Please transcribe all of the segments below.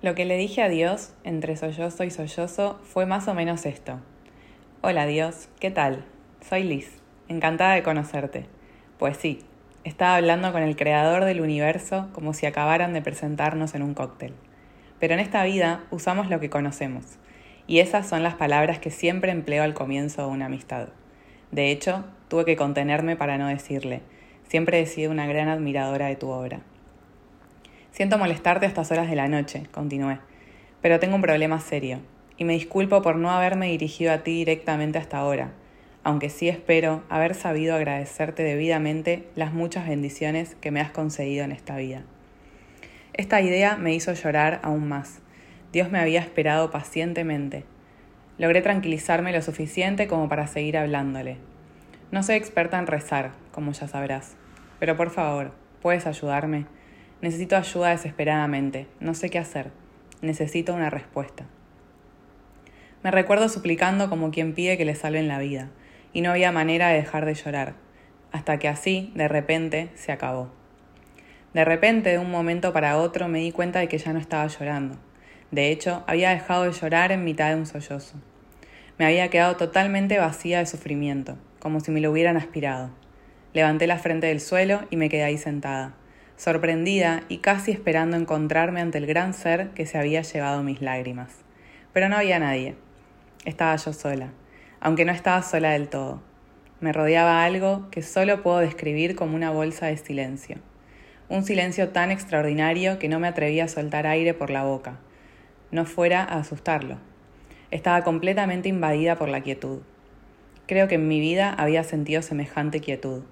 Lo que le dije a Dios entre sollozo y sollozo fue más o menos esto. Hola Dios, ¿qué tal? Soy Liz, encantada de conocerte. Pues sí, estaba hablando con el creador del universo como si acabaran de presentarnos en un cóctel. Pero en esta vida usamos lo que conocemos, y esas son las palabras que siempre empleo al comienzo de una amistad. De hecho, tuve que contenerme para no decirle, siempre he sido una gran admiradora de tu obra. Siento molestarte a estas horas de la noche, continué, pero tengo un problema serio, y me disculpo por no haberme dirigido a ti directamente hasta ahora, aunque sí espero haber sabido agradecerte debidamente las muchas bendiciones que me has concedido en esta vida. Esta idea me hizo llorar aún más. Dios me había esperado pacientemente. Logré tranquilizarme lo suficiente como para seguir hablándole. No soy experta en rezar, como ya sabrás, pero por favor, ¿puedes ayudarme? Necesito ayuda desesperadamente. No sé qué hacer. Necesito una respuesta. Me recuerdo suplicando como quien pide que le salven la vida, y no había manera de dejar de llorar, hasta que así, de repente, se acabó. De repente, de un momento para otro, me di cuenta de que ya no estaba llorando. De hecho, había dejado de llorar en mitad de un sollozo. Me había quedado totalmente vacía de sufrimiento, como si me lo hubieran aspirado. Levanté la frente del suelo y me quedé ahí sentada sorprendida y casi esperando encontrarme ante el gran ser que se había llevado mis lágrimas. Pero no había nadie. Estaba yo sola, aunque no estaba sola del todo. Me rodeaba algo que solo puedo describir como una bolsa de silencio. Un silencio tan extraordinario que no me atrevía a soltar aire por la boca, no fuera a asustarlo. Estaba completamente invadida por la quietud. Creo que en mi vida había sentido semejante quietud.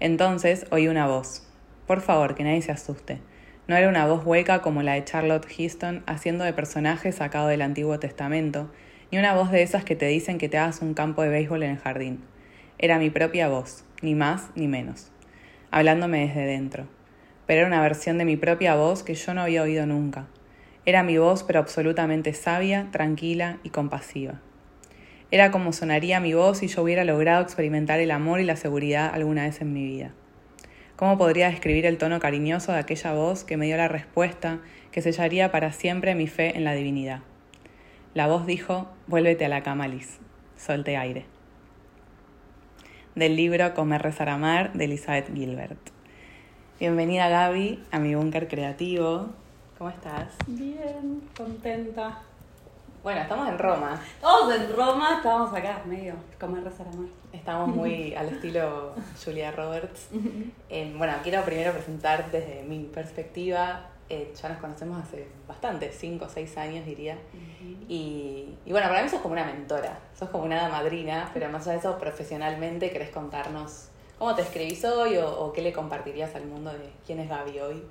Entonces oí una voz, por favor, que nadie se asuste. No era una voz hueca como la de Charlotte Houston haciendo de personaje sacado del Antiguo Testamento, ni una voz de esas que te dicen que te hagas un campo de béisbol en el jardín. Era mi propia voz, ni más ni menos, hablándome desde dentro. Pero era una versión de mi propia voz que yo no había oído nunca. Era mi voz, pero absolutamente sabia, tranquila y compasiva. Era como sonaría mi voz si yo hubiera logrado experimentar el amor y la seguridad alguna vez en mi vida. ¿Cómo podría describir el tono cariñoso de aquella voz que me dio la respuesta que sellaría para siempre mi fe en la divinidad? La voz dijo, vuélvete a la cama, Liz. Solte aire. Del libro Comer, Rezar, Amar de Elizabeth Gilbert. Bienvenida Gaby a mi búnker creativo. ¿Cómo estás? Bien, contenta. Bueno, estamos en Roma. Todos en Roma, estamos acá, medio, comer, rezar, amar. Estamos muy al estilo Julia Roberts. Eh, bueno, quiero primero presentar desde mi perspectiva. Eh, ya nos conocemos hace bastante, 5 o 6 años diría. y, bueno, para mí sos como una mentora, sos como una madrina, pero más allá de eso, profesionalmente, ¿querés contarnos cómo te escribís hoy o, o qué le compartirías al mundo de quién es Gaby hoy?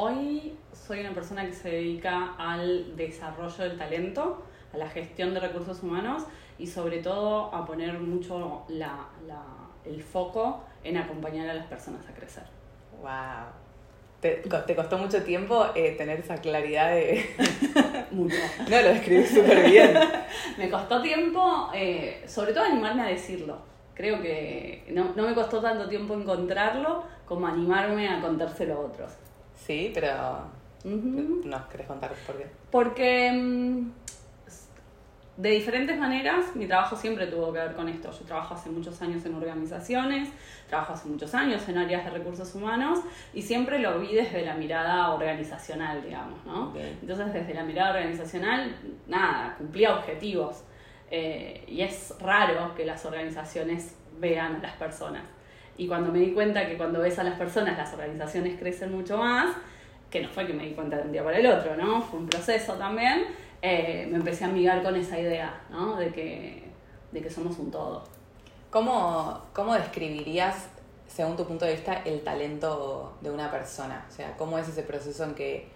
Hoy soy una persona que se dedica al desarrollo del talento, a la gestión de recursos humanos y sobre todo a poner mucho la, la, el foco en acompañar a las personas a crecer. ¡Wow! ¿Te, te costó mucho tiempo eh, tener esa claridad de...? mucho. No, lo describí súper bien. me costó tiempo, eh, sobre todo animarme a decirlo. Creo que no, no me costó tanto tiempo encontrarlo como animarme a contárselo a otros. Sí, pero ¿nos querés contar por qué? Porque mm, de diferentes maneras, mi trabajo siempre tuvo que ver con esto. Yo trabajo hace muchos años en organizaciones, trabajo hace muchos años en áreas de recursos humanos y siempre lo vi desde la mirada organizacional, digamos, ¿no? Entonces, desde la mirada organizacional, nada, cumplía objetivos. Eh, y es raro que las organizaciones vean a las personas. Y cuando me di cuenta que cuando ves a las personas, las organizaciones crecen mucho más, que no fue que me di cuenta de un día para el otro, ¿no? Fue un proceso también eh, me empecé a amigar con esa idea, ¿no? De que, de que somos un todo. ¿Cómo, ¿Cómo describirías, según tu punto de vista, el talento de una persona? O sea, ¿cómo es ese proceso en que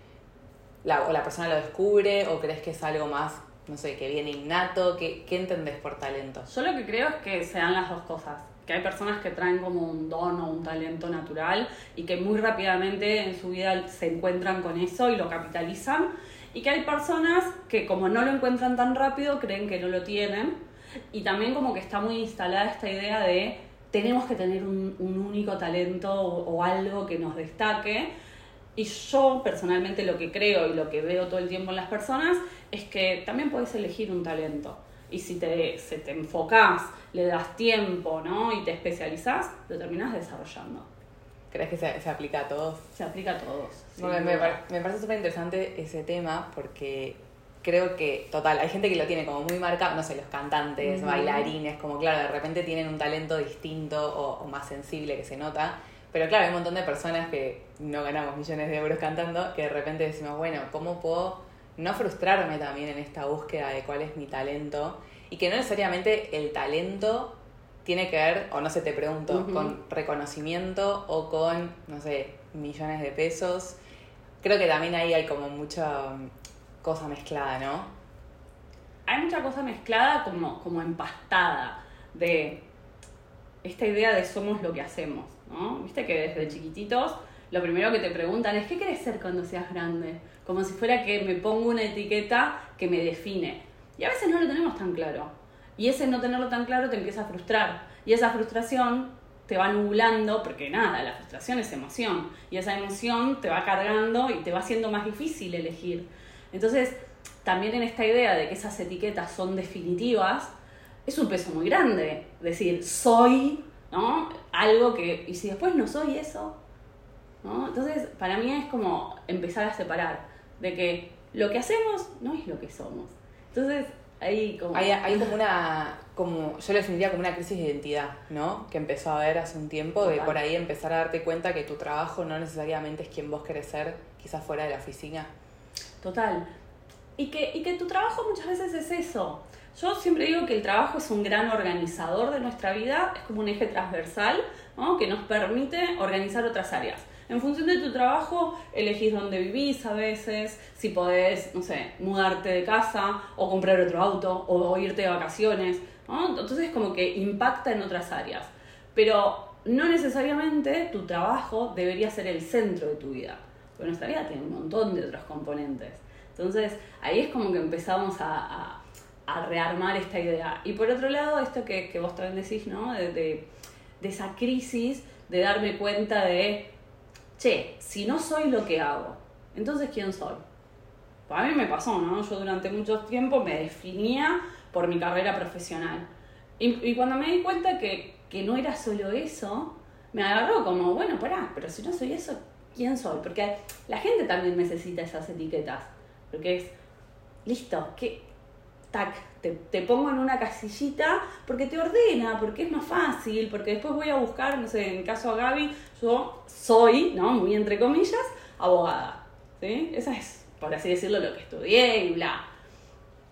la, o la persona lo descubre o crees que es algo más, no sé, que viene innato? ¿Qué, ¿Qué entendés por talento? Yo lo que creo es que se dan las dos cosas que hay personas que traen como un don o un talento natural y que muy rápidamente en su vida se encuentran con eso y lo capitalizan y que hay personas que como no lo encuentran tan rápido creen que no lo tienen. Y también como que está muy instalada esta idea de tenemos que tener un, único talento o, algo que nos destaque. Y yo personalmente lo que creo y lo que veo todo el tiempo en las personas es que también puedes elegir un talento. Y si te, se te enfocás, le das tiempo ¿no? y te especializás, lo terminás desarrollando. ¿Crees que se, se aplica a todos? Se aplica a todos. Bueno, me, me parece súper interesante ese tema porque creo que, total, hay gente que lo tiene como muy marcado, no sé, los cantantes, bailarines, como claro, de repente tienen un talento distinto o, más sensible que se nota. Pero claro, hay un montón de personas que no ganamos millones de euros cantando, que de repente decimos, bueno, ¿cómo puedo no frustrarme también en esta búsqueda de cuál es mi talento? Y que no necesariamente el talento tiene que ver, o no sé, te pregunto, con reconocimiento o con, no sé, millones de pesos. Creo que también ahí hay como mucha cosa mezclada, ¿no? Hay mucha cosa mezclada como, como empastada de esta idea de somos lo que hacemos, ¿no? Viste que desde chiquititos lo primero que te preguntan es ¿qué quieres ser cuando seas grande? Como si fuera que me pongo una etiqueta que me define. Y a veces no lo tenemos tan claro. Y ese no tenerlo tan claro te empieza a frustrar. Y esa frustración te va nublando, porque nada, la frustración es emoción. Y esa emoción te va cargando y te va haciendo más difícil elegir. Entonces, también en esta idea de que esas etiquetas son definitivas, es un peso muy grande. Decir, soy, ¿no? Algo que, y si después no soy eso, ¿no? Entonces, para mí es como empezar a separar de que lo que hacemos no es lo que somos. Entonces, ahí como... Hay, hay como una, como, yo lo definiría como una crisis de identidad, ¿no? Que empezó a haber hace un tiempo, de por ahí empezar a darte cuenta que tu trabajo no necesariamente es quien vos querés ser, quizás fuera de la oficina. Total. Y que, y que tu trabajo muchas veces es eso. Yo siempre digo que el trabajo es un gran organizador de nuestra vida, es como un eje transversal ¿no? que nos permite organizar otras áreas. En función de tu trabajo, elegís dónde vivís a veces, si podés, no sé, mudarte de casa o comprar otro auto o, irte de vacaciones. ¿no? Entonces como que impacta en otras áreas. Pero no necesariamente tu trabajo debería ser el centro de tu vida nuestra vida tiene un montón de otros componentes. Entonces, ahí es como que empezamos a, rearmar esta idea. Y por otro lado, esto que, vos también decís, ¿no? De, de, esa crisis de darme cuenta de, che, si no soy lo que hago, entonces ¿quién soy? Pues a mí me pasó, ¿no? Yo durante mucho tiempo me definía por mi carrera profesional. Y, cuando me di cuenta que, que no era solo eso, me agarró como, bueno, pará, pero si no soy eso, quién soy, porque la gente también necesita esas etiquetas, porque es, listo, que, tac, te, pongo en una casillita porque te ordena, porque es más fácil, porque después voy a buscar, no sé, en caso de Gaby, yo soy, ¿no? Muy entre comillas, abogada, ¿sí? Esa es, por así decirlo, lo que estudié y bla.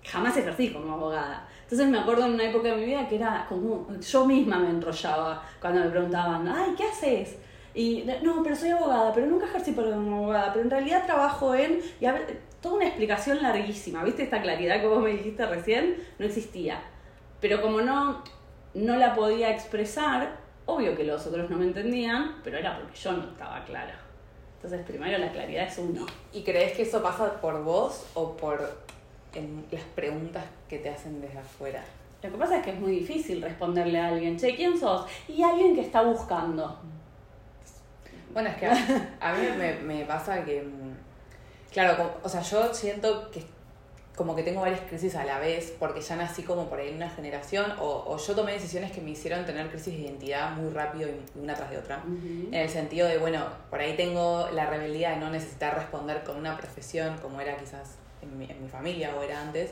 Jamás ejercí como abogada. Entonces me acuerdo en una época de mi vida que era como, yo misma me enrollaba cuando me preguntaban, ay, ¿qué haces? Y no, pero soy abogada, pero nunca ejercí como abogada, pero en realidad trabajo en... A toda una explicación larguísima, ¿viste? Esta claridad que vos me dijiste recién no existía. Pero como no, no la podía expresar, obvio que los otros no me entendían, pero era porque yo no estaba clara. Entonces, primero la claridad es uno. ¿Y crees que eso pasa por vos o por las preguntas que te hacen desde afuera? Lo que pasa es que es muy difícil responderle a alguien, che, ¿quién sos? Y alguien que está buscando. Bueno, es que a, mí me, pasa que, claro, o sea, yo siento que como que tengo varias crisis a la vez, porque ya nací como por ahí en una generación, o, yo tomé decisiones que me hicieron tener crisis de identidad muy rápido y una tras de otra. En el sentido de, bueno, por ahí tengo la rebeldía de no necesitar responder con una profesión como era quizás en mi, en mi familia o era antes,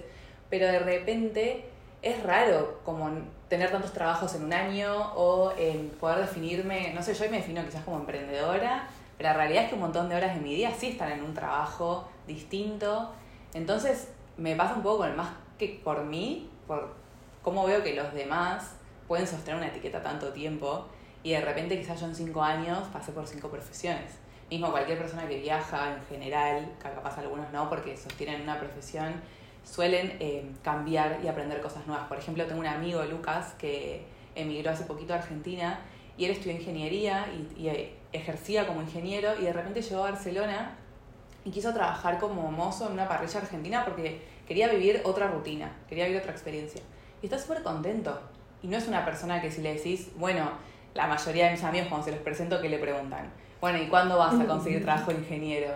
pero de repente es raro como tener tantos trabajos en un año o en poder definirme, no sé, yo me defino quizás como emprendedora, pero la realidad es que un montón de horas de mi día sí están en un trabajo distinto. Entonces me pasa un poco con el más que por mí, por cómo veo que los demás pueden sostener una etiqueta tanto tiempo y de repente quizás yo en cinco años pasé por cinco profesiones. Mismo cualquier persona que viaja en general, que capaz algunos no porque sostienen una profesión, suelen eh, cambiar y aprender cosas nuevas. Por ejemplo, tengo un amigo, Lucas, que emigró hace poquito a Argentina y él estudió ingeniería y, eh, ejercía como ingeniero y de repente llegó a Barcelona y quiso trabajar como mozo en una parrilla argentina porque quería vivir otra rutina, quería vivir otra experiencia. Y está súper contento. Y no es una persona que si le decís, bueno, la mayoría de mis amigos cuando se los presento que le preguntan, bueno, ¿y cuándo vas a conseguir trabajo de ingeniero?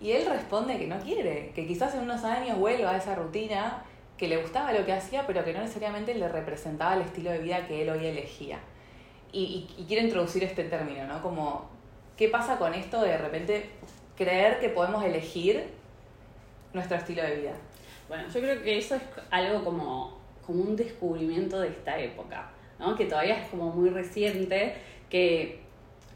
Y él responde que no quiere, que quizás en unos años vuelva a esa rutina, que le gustaba lo que hacía, pero que no necesariamente le representaba el estilo de vida que él hoy elegía. Y, y, quiero introducir este término, ¿no? Como, ¿qué pasa con esto de de repente creer que podemos elegir nuestro estilo de vida? Bueno, yo creo que eso es algo como, como un descubrimiento de esta época, ¿no? Que todavía es como muy reciente, que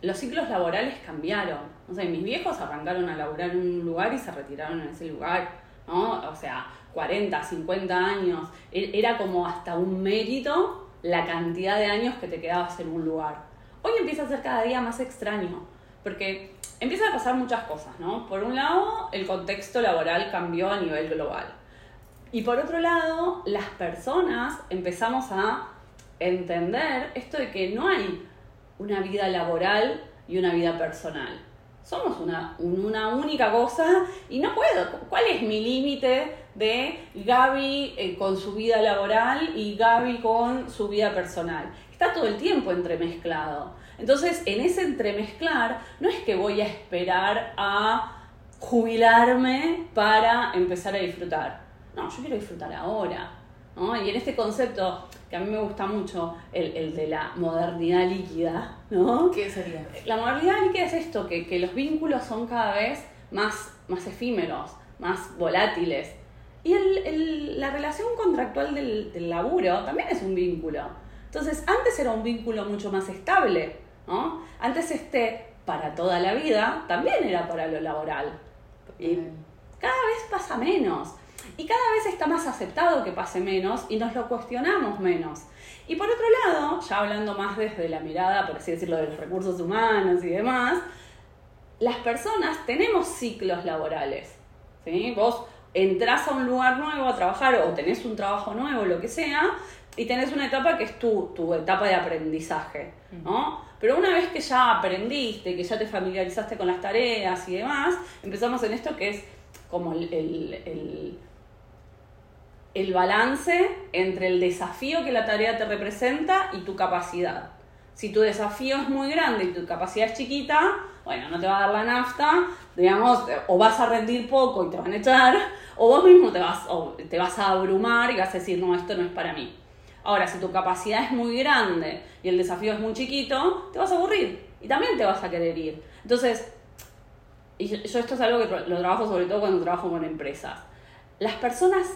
los ciclos laborales cambiaron. O sea, mis viejos arrancaron a laburar en un lugar y se retiraron en ese lugar, ¿no? O sea, 40, 50 años. E-, era como hasta un mérito la cantidad de años que te quedabas en un lugar. Hoy empieza a ser cada día más extraño, porque empiezan a pasar muchas cosas, ¿no? Por un lado, el contexto laboral cambió a nivel global. Y por otro lado, las personas empezamos a entender esto de que no hay una vida laboral y una vida personal. Somos una, una única cosa y no puedo. ¿Cuál es mi límite de Gaby eh, con su vida laboral y Gaby con su vida personal? Está todo el tiempo entremezclado. Entonces, en ese entremezclar, no es que voy a esperar a jubilarme para empezar a disfrutar. No, yo quiero disfrutar ahora. Y en este concepto, que a mí me gusta mucho, el, de la modernidad líquida, ¿no? ¿Qué sería? La modernidad líquida es esto, que, los vínculos son cada vez más, más efímeros, más volátiles. Y la relación contractual del, del, laburo también es un vínculo. Entonces, antes era un vínculo mucho más estable, ¿no? Antes este para toda la vida también era para lo laboral. Y cada vez pasa menos. Y cada vez está más aceptado que pase menos y nos lo cuestionamos menos. Y por otro lado, ya hablando más desde la mirada, por así decirlo, de los recursos humanos y demás, las personas tenemos ciclos laborales. ¿sí? Vos entras a un lugar nuevo a trabajar o tenés un trabajo nuevo, lo que sea, y tenés una etapa que es tu, tu etapa de aprendizaje, ¿no? Pero una vez que ya aprendiste, que ya te familiarizaste con las tareas y demás, empezamos en esto que es como el el balance entre el desafío que la tarea te representa y tu capacidad. Si tu desafío es muy grande y tu capacidad es chiquita, bueno, no te va a dar la nafta, digamos, o vas a rendir poco y te van a echar, o vos mismo te vas, te vas a abrumar y vas a decir, no, esto no es para mí. Ahora, si tu capacidad es muy grande y el desafío es muy chiquito, te vas a aburrir y también te vas a querer ir. Entonces, y yo esto es algo que lo trabajo sobre todo cuando trabajo con empresas. Las personas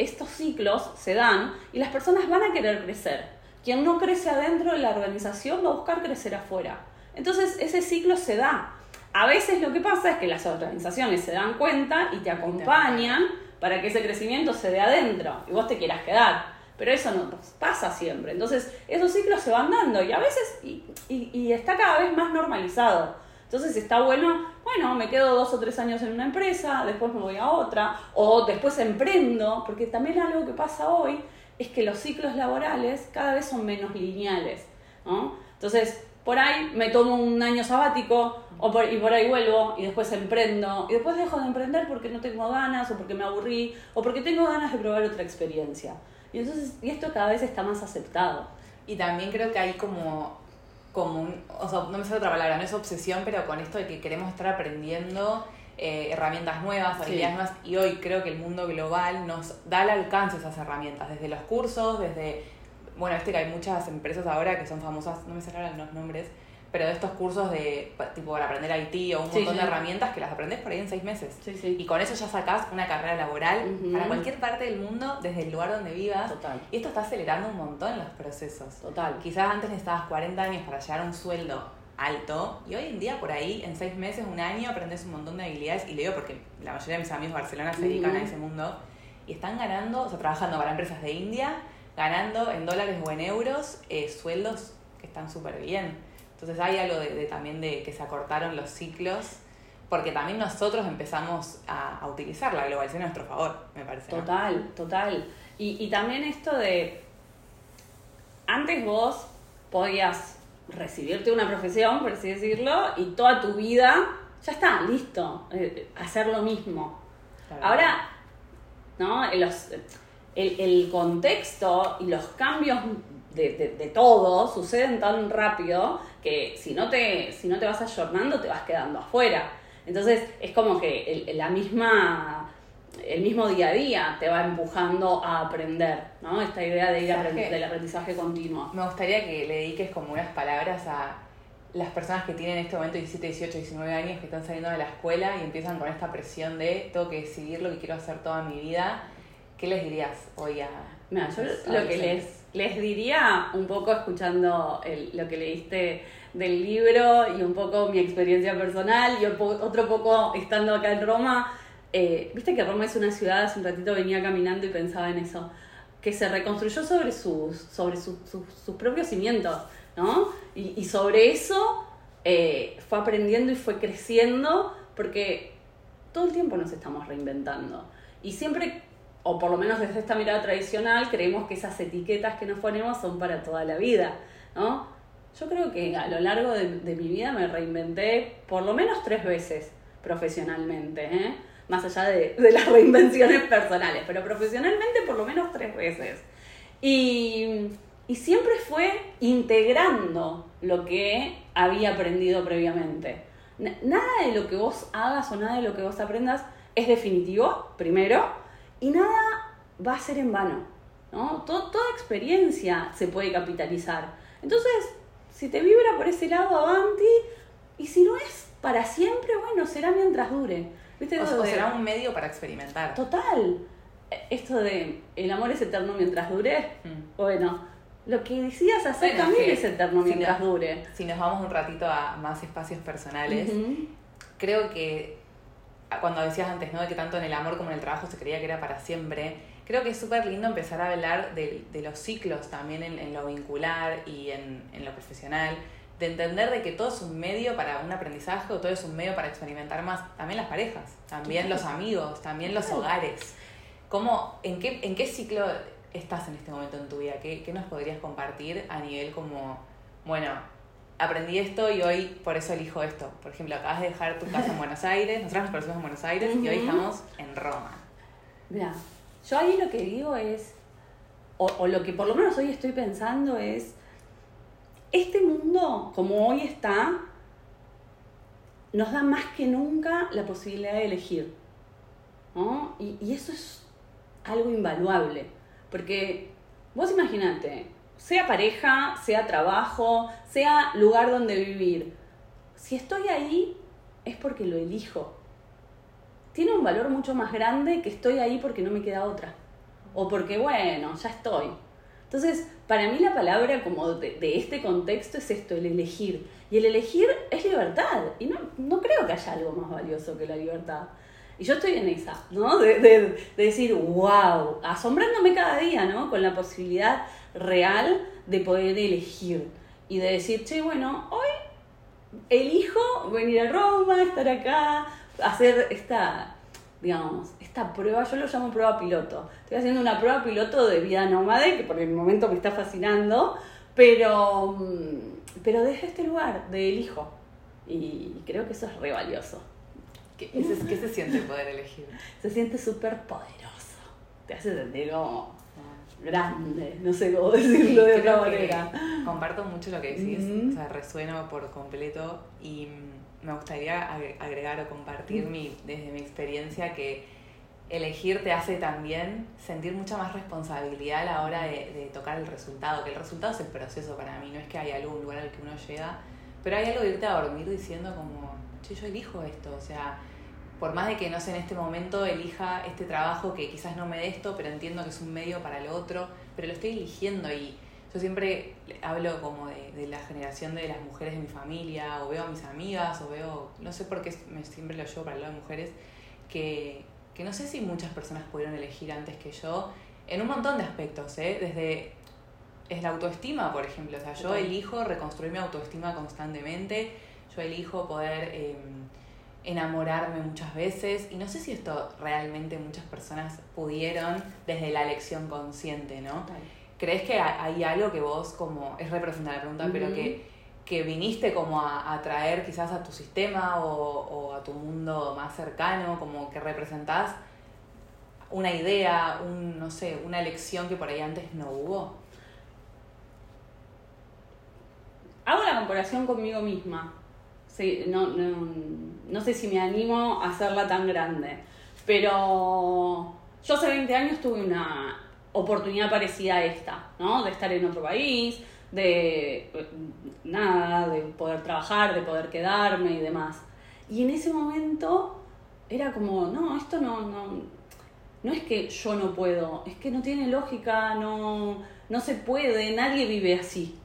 estos ciclos se dan y las personas van a querer crecer. Quien no crece adentro de la organización va a buscar crecer afuera. Entonces ese ciclo se da. A veces lo que pasa es que las organizaciones se dan cuenta y te acompañan para que ese crecimiento se dé adentro y vos te quieras quedar. Pero eso no pasa siempre. Entonces esos ciclos se van dando y a veces y, está cada vez más normalizado. Entonces está bueno, bueno, me quedo dos o tres años en una empresa, después me voy a otra, o después emprendo, porque también algo que pasa hoy es que los ciclos laborales cada vez son menos lineales, ¿no? Entonces, por ahí me tomo un año sabático o por, y por ahí vuelvo y después emprendo y después dejo de emprender porque no tengo ganas o porque me aburrí o porque tengo ganas de probar otra experiencia. Y entonces y esto cada vez está más aceptado. Y también creo que hay como como o sea, no me sale otra palabra, no es obsesión, pero con esto de que queremos estar aprendiendo eh, herramientas nuevas, habilidades nuevas, y hoy creo que el mundo global nos da al alcance esas herramientas, desde los cursos, desde, bueno, este que hay muchas empresas ahora que son famosas, no me salen los nombres, pero de estos cursos de tipo para aprender IT o un montón de herramientas que las aprendes por ahí en seis meses. y con eso ya sacás una carrera laboral para cualquier parte del mundo, desde el lugar donde vivas. Total. Y esto está acelerando un montón los procesos. Total. Quizás antes necesitabas 40 años para llegar a un sueldo alto y hoy en día por ahí en seis meses, un año aprendes un montón de habilidades y le digo porque la mayoría de mis amigos de Barcelona se dedican a ese mundo y están ganando, o sea, trabajando para empresas de India, ganando en dólares o en euros eh, sueldos que están súper bien. Entonces hay algo de, también de que se acortaron los ciclos, porque también nosotros empezamos a, utilizar la globalización a nuestro favor, me parece. Total, total. Y, y también esto de, antes vos podías recibirte una profesión, por así decirlo, y toda tu vida ya está, listo, eh, hacer lo mismo. Ahora, ¿no? Los, el, el, contexto y los cambios de, de, todo suceden tan rápido que si no te, si no te vas ayornando te vas quedando afuera. Entonces es como que el, la misma, el mismo día a día te va empujando a aprender, ¿no? Esta idea de ir del aprendizaje continuo. Me gustaría que le dediques como unas palabras a las personas que tienen en este momento 17, 18, 19 años que están saliendo de la escuela y empiezan con esta presión de tengo que decidir lo que quiero hacer toda mi vida. ¿Qué les dirías hoy a... Mira, yo lo que les, les diría, un poco escuchando lo que leíste del libro y un poco mi experiencia personal y otro poco estando acá en Roma. Eh, viste que Roma es una ciudad, hace un ratito venía caminando y pensaba en eso, que se reconstruyó sobre sus, sobre sus, sus, propios cimientos, ¿no? Y, sobre eso eh, fue aprendiendo y fue creciendo porque todo el tiempo nos estamos reinventando. Y siempre, o por lo menos desde esta mirada tradicional, creemos que esas etiquetas que nos ponemos son para toda la vida, ¿no? Yo creo que a lo largo de, mi vida me reinventé por lo menos tres veces profesionalmente, ¿eh? más allá de, las reinvenciones personales, pero profesionalmente por lo menos tres veces. Y, y siempre fue integrando lo que había aprendido previamente. Nada de lo que vos hagas o nada de lo que vos aprendas es definitivo, primero, y nada va a ser en vano. ¿no? toda experiencia se puede capitalizar. Entonces, si te vibra por ese lado, avanti. Y si no es para siempre, bueno, será mientras dure. ¿Viste? O, será un medio para experimentar. Total. Esto de el amor es eterno mientras dure. Mm. Bueno, lo que decías hacer también es, eterno mientras dure. Si nos vamos un ratito a más espacios personales, creo que cuando decías antes, ¿no? De que tanto en el amor como en el trabajo se creía que era para siempre creo que es súper lindo empezar a hablar de, los ciclos también en, lo vincular y en, lo profesional, de entender de que todo es un medio para un aprendizaje o todo es un medio para experimentar más, también las parejas, también los amigos, también los hogares. ¿Cómo, en, qué, ¿En qué ciclo estás en este momento en tu vida? ¿Qué, qué nos podrías compartir a nivel como, bueno, aprendí esto y hoy por eso elijo esto? Por ejemplo, acabas de dejar tu casa en Buenos Aires, nosotros nos conocimos en Buenos Aires y hoy estamos en Roma. Mira, yo ahí lo que digo es, o, lo que por lo menos hoy estoy pensando es, este mundo como hoy está, nos da más que nunca la posibilidad de elegir. ¿no? Y, y, eso es algo invaluable. Porque vos imaginate, sea pareja, sea trabajo, sea lugar donde vivir, si estoy ahí es porque lo elijo tiene un valor mucho más grande que estoy ahí porque no me queda otra. O porque, bueno, ya estoy. Entonces, para mí la palabra como de, este contexto es esto, el elegir. Y el elegir es libertad. Y no, no, creo que haya algo más valioso que la libertad. Y yo estoy en esa, ¿no? De, de, decir, wow, asombrándome cada día, ¿no? Con la posibilidad real de poder elegir. Y de decir, che, bueno, hoy elijo venir a Roma, estar acá, hacer esta, digamos, esta prueba, yo lo llamo prueba piloto. Estoy haciendo una prueba piloto de vida nómade, que por el momento me está fascinando, pero, mm, pero desde este lugar, del hijo. Y creo que eso es re valioso. ¿Qué, ¿Qué, se siente poder elegir? Se siente súper poderoso. Te hace sentir como grande, no sé cómo decirlo de otra manera. Comparto mucho lo que decís, o sea, resueno por completo y me gustaría agregar o compartir mi, desde mi experiencia que elegir te hace también sentir mucha más responsabilidad a la hora de, tocar el resultado, que el resultado es el proceso para mí, no es que hay algún lugar al que uno llega, pero hay algo de irte a dormir diciendo como, che, yo elijo esto, o sea, por más de que no sé en este momento elija este trabajo que quizás no me dé esto, pero entiendo que es un medio para el otro, pero lo estoy eligiendo y yo siempre hablo como de, la generación de las mujeres de mi familia, o veo a mis amigas, o veo, no sé por qué me, siempre lo llevo para el lado de mujeres, que, que no sé si muchas personas pudieron elegir antes que yo, en un montón de aspectos, ¿eh? desde es la autoestima, por ejemplo, o sea, yo elijo reconstruir mi autoestima constantemente, yo elijo poder em, enamorarme muchas veces, y no sé si esto realmente muchas personas pudieron desde la elección consciente, ¿no? ¿Crees que hay algo que vos como, es re profunda la pregunta, pero que, que viniste como a, a, traer quizás a tu sistema o, a tu mundo más cercano, como que representás una idea, un, no sé, una elección que por ahí antes no hubo? Hago la colaboración conmigo misma. Sí, no, no, no sé si me animo a hacerla tan grande. Pero yo hace 20 años tuve una oportunidad parecida a esta, ¿no? De estar en otro país, de nada, de poder trabajar, de poder quedarme y demás. Y en ese momento era como, no, esto no, no, no es que yo no puedo, es que no tiene lógica, no, no se puede, nadie vive así,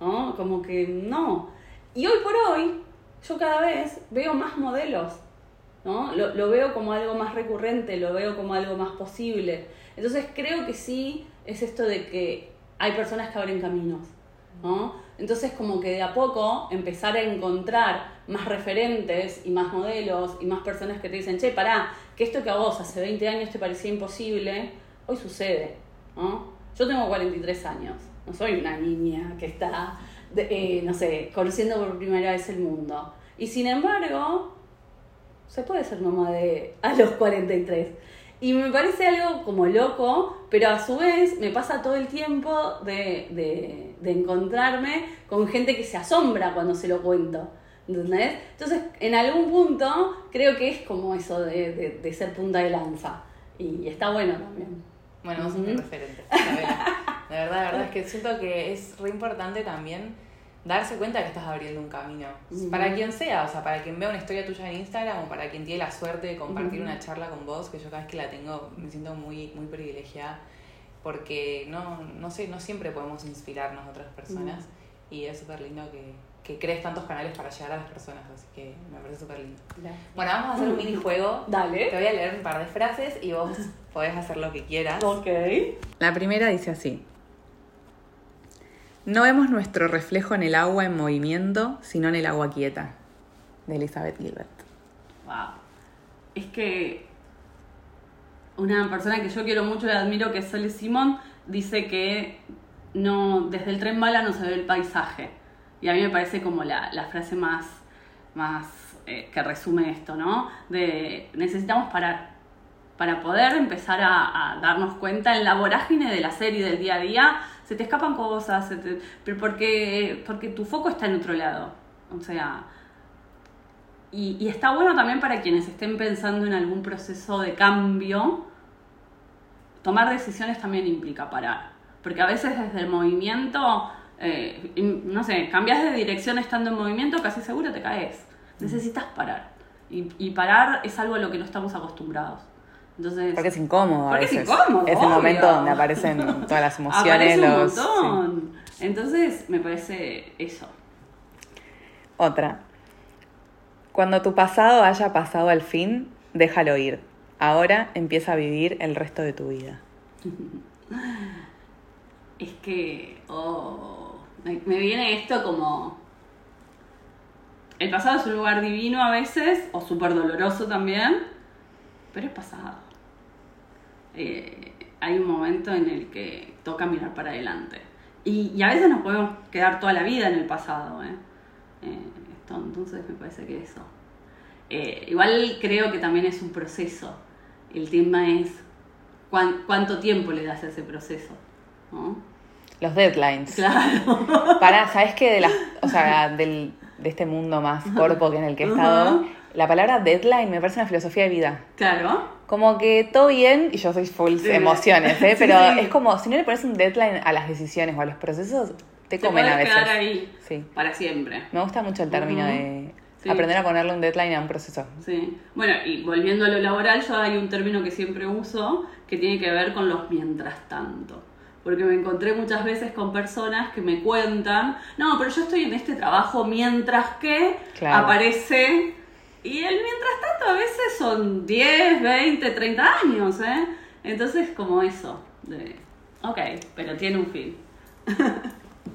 ¿no? Como que no. Y hoy por hoy, yo cada vez veo más modelos, ¿no? Lo, lo veo como algo más recurrente, lo veo como algo más posible. Entonces creo que sí es esto de que hay personas que abren caminos, ¿no? Entonces como que de a poco empezar a encontrar más referentes y más modelos y más personas que te dicen, che, pará, que esto que a vos hace 20 años te parecía imposible, hoy sucede, ¿no? Yo tengo 43 años, no soy una niña que está, eh, no sé, conociendo por primera vez el mundo. Y sin embargo, se puede ser mamá de a los 43. Y me parece algo como loco, pero a su vez me pasa todo el tiempo de, de, de encontrarme con gente que se asombra cuando se lo cuento. Entonces, en algún punto, creo que es como eso de, de ser punta de lanza. Y está bueno también. Bueno, vos sos mi referente. De verdad, de verdad, es que siento que es re importante también darse cuenta que estás abriendo un camino. Para quien sea, o sea, para quien vea una historia tuya en Instagram o para quien tiene la suerte de compartir una charla con vos, que yo cada vez que la tengo me siento muy, muy privilegiada, porque no, no sé, no siempre podemos inspirarnos a otras personas y es súper lindo que, que crees tantos canales para llegar a las personas, así que me parece súper lindo. Bueno, vamos a hacer un minijuego. Te Dale. voy a leer un par de frases y vos podés hacer lo que quieras. Ok. La primera dice así. No vemos nuestro reflejo en el agua en movimiento, sino en el agua quieta. De Elizabeth Gilbert. Wow. Es que una persona que yo quiero mucho y admiro, que es Sole Simon, dice que no, desde el tren bala no se ve el paisaje. Y a mí me parece como la, la frase más, más eh, que resume esto, ¿no? De necesitamos parar. Para poder empezar a, darnos cuenta en la vorágine del hacer y del día a día, se te escapan cosas, se te- pero porque, porque tu foco está en otro lado. O sea, y, y está bueno también para quienes estén pensando en algún proceso de cambio, tomar decisiones también implica parar. Porque a veces desde el movimiento, eh, no sé, cambias de dirección estando en movimiento, casi seguro te caes. Necesitas parar. Y, y parar es algo a lo que no estamos acostumbrados. Entonces, Porque es incómodo a Porque es veces. incómodo, Es el momento donde aparecen todas las emociones. aparece un los, sí. montón. Entonces, me parece eso. Otra. Cuando tu pasado haya pasado al fin, déjalo ir. Ahora empieza a vivir el resto de tu vida. Es que, oh, me, viene esto como... El pasado es un lugar divino a veces, o súper doloroso también, pero es pasado. Eh, hay un momento en el que toca mirar para adelante. Y, y a veces nos podemos quedar toda la vida en el pasado. ¿eh? Eh, esto, entonces me parece que eso. Eh, igual creo que también es un proceso. El tema es cuán- cuánto tiempo le das a ese proceso. ¿no? Los deadlines. Claro. Para, ¿sabes qué? De, las, o sea, del, de este mundo más corpo que en el que he estado, la palabra deadline me parece una filosofía de vida. Claro. Como que todo bien, y yo soy full emociones, ¿eh? Pero sí. es como, si no le pones un deadline a las decisiones o a los procesos, te, comen a veces. ahí Sí. para siempre. Me gusta mucho el término de Sí. aprender a ponerle un deadline a un proceso. Sí. Bueno, y volviendo a lo laboral, yo hay un término que siempre uso que tiene que ver con los mientras tanto. Porque me encontré muchas veces con personas que me cuentan, no, pero yo estoy en este trabajo mientras que Claro. aparece... Y el mientras tanto a veces son 10, 20, 30 años, ¿eh? Entonces como eso, de, ok, pero tiene un fin.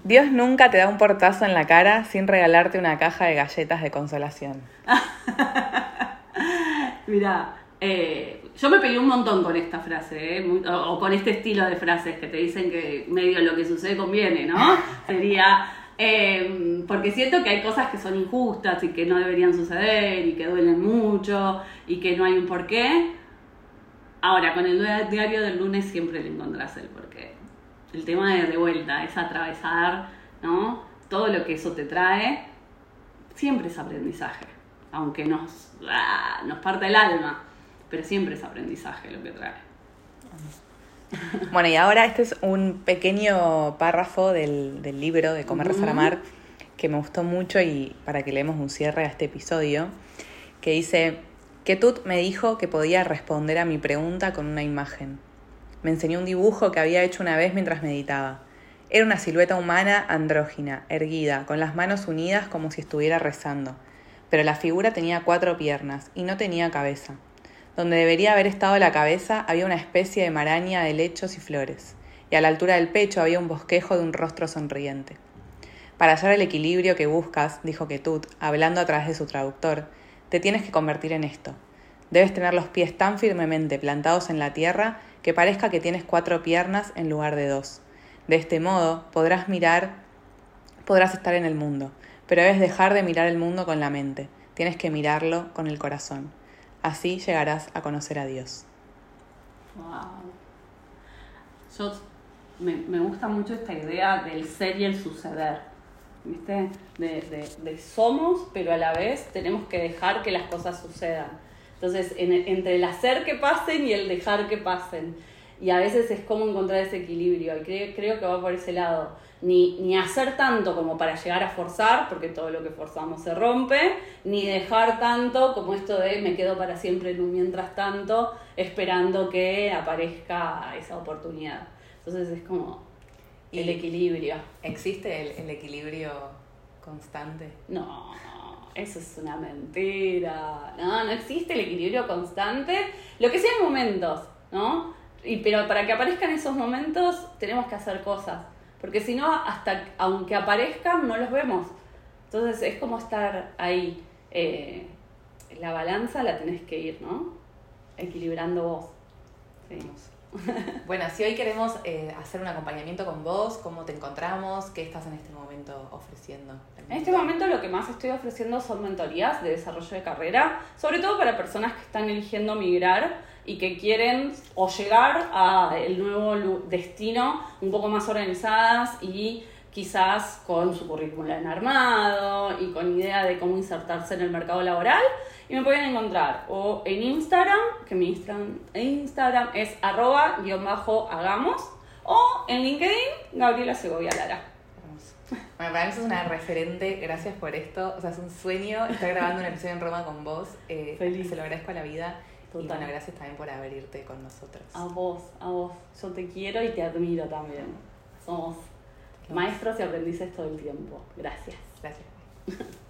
Dios nunca te da un portazo en la cara sin regalarte una caja de galletas de consolación. Mira, eh, yo me peleé un montón con esta frase, ¿eh? O, o con este estilo de frases que te dicen que medio lo que sucede conviene, ¿no? Sería, eh, porque siento que hay cosas que son injustas y que no deberían suceder y que duelen mucho y que no hay un porqué. Ahora, con el diario del lunes siempre le encontrás el porqué. El tema de de vuelta es atravesar, ¿no? todo lo que eso te trae, siempre es aprendizaje, aunque nos, ah, nos parte el alma, pero siempre es aprendizaje lo que trae. Bueno, y ahora este es un pequeño párrafo del, del libro de Comer, Rezar, Amar que me gustó mucho y para que leemos un cierre a este episodio, que dice, Ketut me dijo que podía responder a mi pregunta con una imagen. Me enseñó un dibujo que había hecho una vez mientras meditaba. Era una silueta humana andrógina, erguida, con las manos unidas como si estuviera rezando. Pero la figura tenía cuatro piernas y no tenía cabeza. Donde debería haber estado la cabeza había una especie de maraña de lechos y flores, y a la altura del pecho había un bosquejo de un rostro sonriente. Para hallar el equilibrio que buscas, dijo Ketut, hablando a través de su traductor, te tienes que convertir en esto. Debes tener los pies tan firmemente plantados en la tierra que parezca que tienes cuatro piernas en lugar de dos. De este modo podrás mirar, podrás estar en el mundo, pero debes dejar de mirar el mundo con la mente, tienes que mirarlo con el corazón. Así llegarás a conocer a Dios. Wow. Yo me, me gusta mucho esta idea del ser y el suceder. ¿Viste? De, de, somos, pero a la vez tenemos que dejar que las cosas sucedan. Entonces, en, entre el hacer que pasen y el dejar que pasen. Y a veces es como encontrar ese equilibrio. Y creo, creo que va por ese lado. Ni, ni hacer tanto como para llegar a forzar, porque todo lo que forzamos se rompe, ni dejar tanto como esto de me quedo para siempre en un mientras tanto, esperando que aparezca esa oportunidad. Entonces es como el equilibrio. ¿Existe el, el equilibrio constante? No, eso es una mentira. No, no existe el equilibrio constante. Lo que sí hay momentos, ¿no? Y, pero para que aparezcan esos momentos tenemos que hacer cosas. Porque si no, hasta aunque aparezcan, no los vemos. Entonces es como estar ahí. eh, la balanza la tenés que ir, ¿no? Equilibrando vos. Sí. Bueno, si hoy queremos eh, hacer un acompañamiento con vos, ¿cómo te encontramos? ¿Qué estás en este momento ofreciendo? En este momento lo que más estoy ofreciendo son mentorías de desarrollo de carrera, sobre todo para personas que están eligiendo migrar y que quieren o llegar a el nuevo destino un poco más organizadas y quizás con su currículum en armado y con idea de cómo insertarse en el mercado laboral. Y me pueden encontrar o en Instagram, que mi Instagram, Instagram es arroba guion bajo hagamos, o en LinkedIn, Gabriela Segovia Lara. Bueno, para mí sos una referente, gracias por esto. O sea, es un sueño estar grabando un episodio en Roma con vos. Eh, Feliz. Se lo agradezco a la vida. Y Total. bueno, gracias también por abrirte con nosotros. A vos, a vos. Yo te quiero y te admiro también. Somos maestros y aprendices todo el tiempo. Gracias. Gracias.